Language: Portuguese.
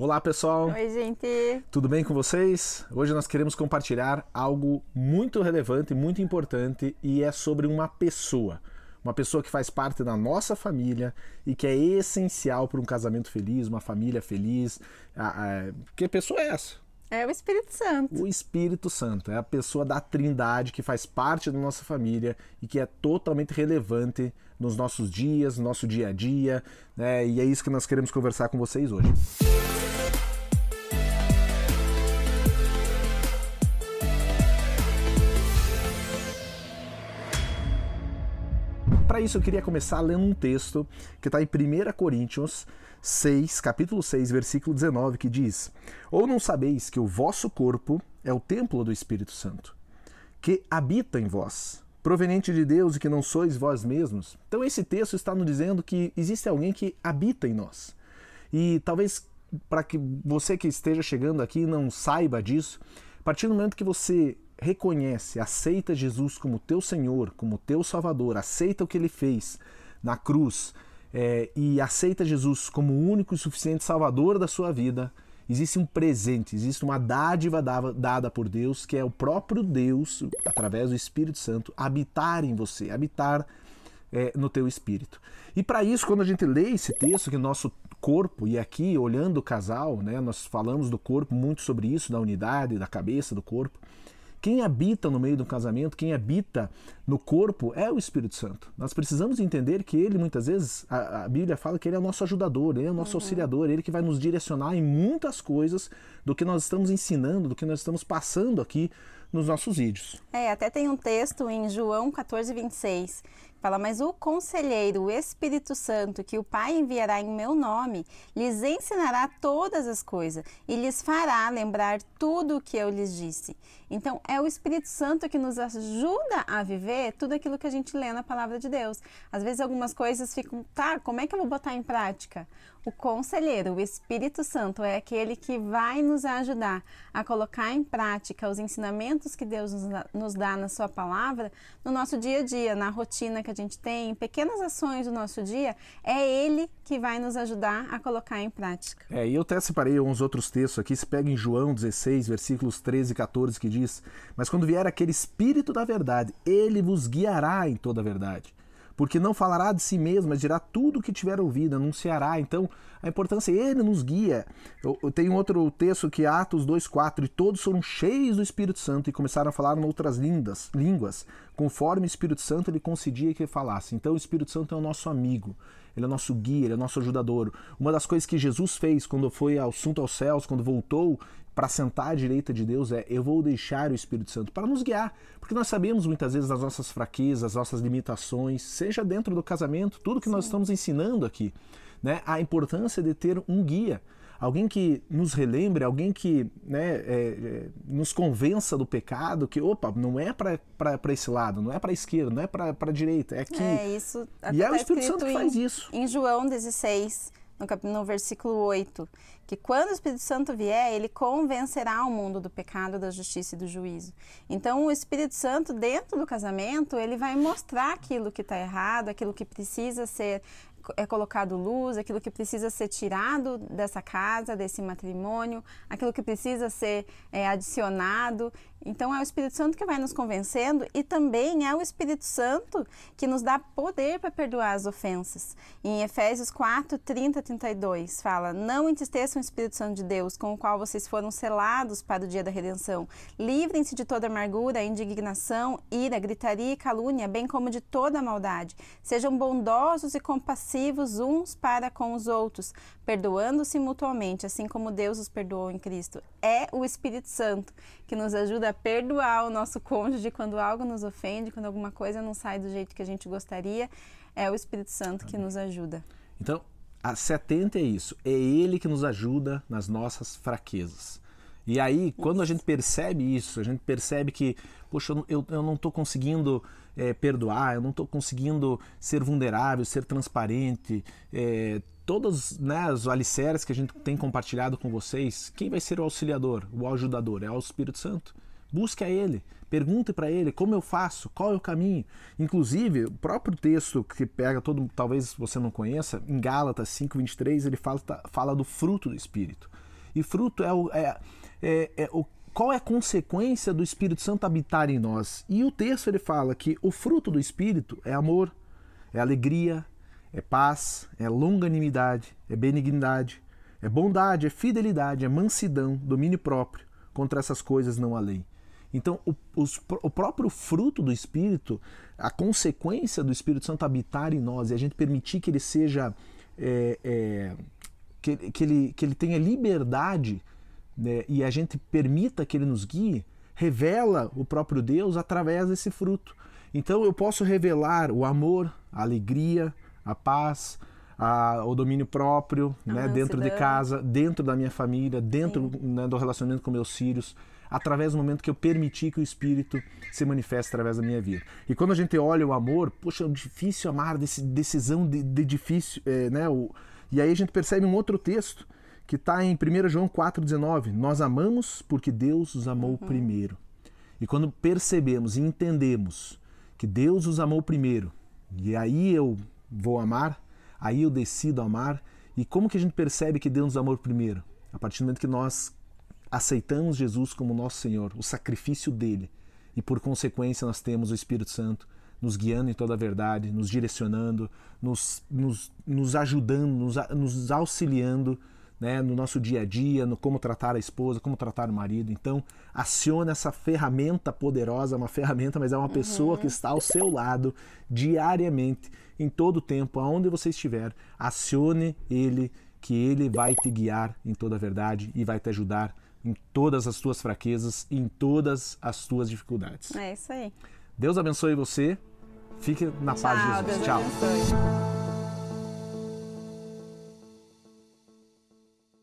Olá, pessoal. Oi, gente. Tudo bem com vocês? Hoje nós queremos compartilhar algo muito relevante, muito importante e é sobre uma pessoa. Uma pessoa que faz parte da nossa família e que é essencial para um casamento feliz, uma família feliz. Que pessoa é essa? É o Espírito Santo. O Espírito Santo é a pessoa da Trindade que faz parte da nossa família e que é totalmente relevante nos nossos dias, no nosso dia a dia, né? E é isso que nós queremos conversar com vocês hoje. Para isso eu queria começar lendo um texto que está em 1 Coríntios 6, capítulo 6, versículo 19, que diz: Ou não sabeis que o vosso corpo é o templo do Espírito Santo, que habita em vós, proveniente de Deus e que não sois vós mesmos? Então esse texto está nos dizendo que existe alguém que habita em nós. E talvez para que você que esteja chegando aqui não saiba disso, a partir do momento que você reconhece, aceita Jesus como teu Senhor, como teu Salvador, aceita o que ele fez na cruz é, e aceita Jesus como o único e suficiente Salvador da sua vida, existe um presente, existe uma dádiva dada por Deus, que é o próprio Deus, através do Espírito Santo, habitar em você, habitar é, no teu espírito. E para isso, quando a gente lê esse texto, que nosso corpo, e aqui olhando o casal, né, nós falamos do corpo muito sobre isso, da unidade, da cabeça do corpo. Quem habita no meio do casamento, quem habita no corpo é o Espírito Santo. Nós precisamos entender que ele, muitas vezes, a, a Bíblia fala que ele é o nosso ajudador, ele é o nosso uhum. auxiliador, ele que vai nos direcionar em muitas coisas do que nós estamos ensinando, do que nós estamos passando aqui nos nossos vídeos. É, até tem um texto em João 14, 26 Fala, mas o conselheiro, o Espírito Santo, que o Pai enviará em meu nome, lhes ensinará todas as coisas e lhes fará lembrar tudo o que eu lhes disse. Então, é o Espírito Santo que nos ajuda a viver tudo aquilo que a gente lê na palavra de Deus. Às vezes, algumas coisas ficam, tá, como é que eu vou botar em prática? O conselheiro, o Espírito Santo, é aquele que vai nos ajudar a colocar em prática os ensinamentos que Deus nos dá na Sua palavra no nosso dia a dia, na rotina que a gente tem, em pequenas ações do nosso dia. É Ele que vai nos ajudar a colocar em prática. É, e eu até separei uns outros textos aqui. Se pega em João 16, versículos 13 e 14, que diz: Mas quando vier aquele Espírito da verdade, ele vos guiará em toda a verdade porque não falará de si mesmo, mas dirá tudo o que tiver ouvido, anunciará. Então, a importância, ele nos guia. Eu, eu tenho outro texto que é Atos 2,4, e todos foram cheios do Espírito Santo e começaram a falar em outras lindas, línguas, conforme o Espírito Santo lhe concedia que falasse. Então, o Espírito Santo é o nosso amigo, ele é o nosso guia, ele é o nosso ajudador. Uma das coisas que Jesus fez quando foi ao assunto aos céus, quando voltou, para sentar à direita de Deus é eu vou deixar o Espírito Santo para nos guiar, porque nós sabemos muitas vezes as nossas fraquezas, as nossas limitações, seja dentro do casamento, tudo que Sim. nós estamos ensinando aqui, né? A importância de ter um guia, alguém que nos relembre, alguém que né, é, é, nos convença do pecado, que opa, não é para esse lado, não é para a esquerda, não é para a direita, é aqui. É isso. E é o Espírito Santo que faz isso. Em João 16, no, no versículo 8, que quando o Espírito Santo vier, ele convencerá o mundo do pecado, da justiça e do juízo. Então, o Espírito Santo, dentro do casamento, ele vai mostrar aquilo que está errado, aquilo que precisa ser é colocado luz, aquilo que precisa ser tirado dessa casa, desse matrimônio, aquilo que precisa ser é, adicionado. Então é o Espírito Santo que vai nos convencendo e também é o Espírito Santo que nos dá poder para perdoar as ofensas. Em Efésios 4, 30, 32 fala: Não entristeçam o Espírito Santo de Deus, com o qual vocês foram selados para o dia da redenção. Livrem-se de toda amargura, indignação, ira, gritaria e calúnia, bem como de toda maldade. Sejam bondosos e compassivos uns para com os outros, perdoando-se mutuamente, assim como Deus os perdoou em Cristo. É o Espírito Santo que nos ajuda a perdoar o nosso cônjuge quando algo nos ofende, quando alguma coisa não sai do jeito que a gente gostaria. É o Espírito Santo que nos ajuda. Então, a 70 é isso. É Ele que nos ajuda nas nossas fraquezas. E aí, quando a gente percebe isso, a gente percebe que, poxa, eu, eu não estou conseguindo é, perdoar, eu não estou conseguindo ser vulnerável, ser transparente, é, todos né, os alicerces que a gente tem compartilhado com vocês, quem vai ser o auxiliador, o ajudador? É o Espírito Santo. Busque a Ele, pergunte para Ele como eu faço, qual é o caminho. Inclusive, o próprio texto que pega todo, talvez você não conheça, em Gálatas 5:23 ele fala, fala do fruto do Espírito. E fruto é o, é, é, é o qual é a consequência do Espírito Santo habitar em nós? E o texto ele fala que o fruto do Espírito é amor, é alegria, é paz, é longanimidade, é benignidade, é bondade, é fidelidade, é mansidão, domínio próprio. Contra essas coisas não há lei. Então, o, os, o próprio fruto do Espírito, a consequência do Espírito Santo habitar em nós e a gente permitir que ele seja. É, é, que, que, ele, que ele tenha liberdade né, e a gente permita que ele nos guie, revela o próprio Deus através desse fruto. Então eu posso revelar o amor, a alegria, a paz, a, o domínio próprio, né, dentro de casa, dentro da minha família, dentro né, do relacionamento com meus filhos, através do momento que eu permiti que o Espírito se manifeste através da minha vida. E quando a gente olha o amor, poxa, é difícil amar, decisão de, de difícil, é, né? O, e aí a gente percebe um outro texto que está em 1 João 4,19. Nós amamos porque Deus os amou uhum. primeiro. E quando percebemos e entendemos que Deus os amou primeiro, e aí eu vou amar, aí eu decido amar. E como que a gente percebe que Deus nos amou primeiro? A partir do momento que nós aceitamos Jesus como nosso Senhor, o sacrifício dele, e por consequência nós temos o Espírito Santo nos guiando em toda a verdade, nos direcionando, nos, nos, nos ajudando, nos, nos auxiliando né, no nosso dia a dia, no como tratar a esposa, como tratar o marido. Então, acione essa ferramenta poderosa, uma ferramenta, mas é uma uhum. pessoa que está ao seu lado diariamente, em todo o tempo, aonde você estiver. Acione ele, que ele vai te guiar em toda a verdade e vai te ajudar em todas as tuas fraquezas e em todas as tuas dificuldades. É isso aí. Deus abençoe você. Fique na Tchau, paz de Jesus. Deus Tchau. Abençoe.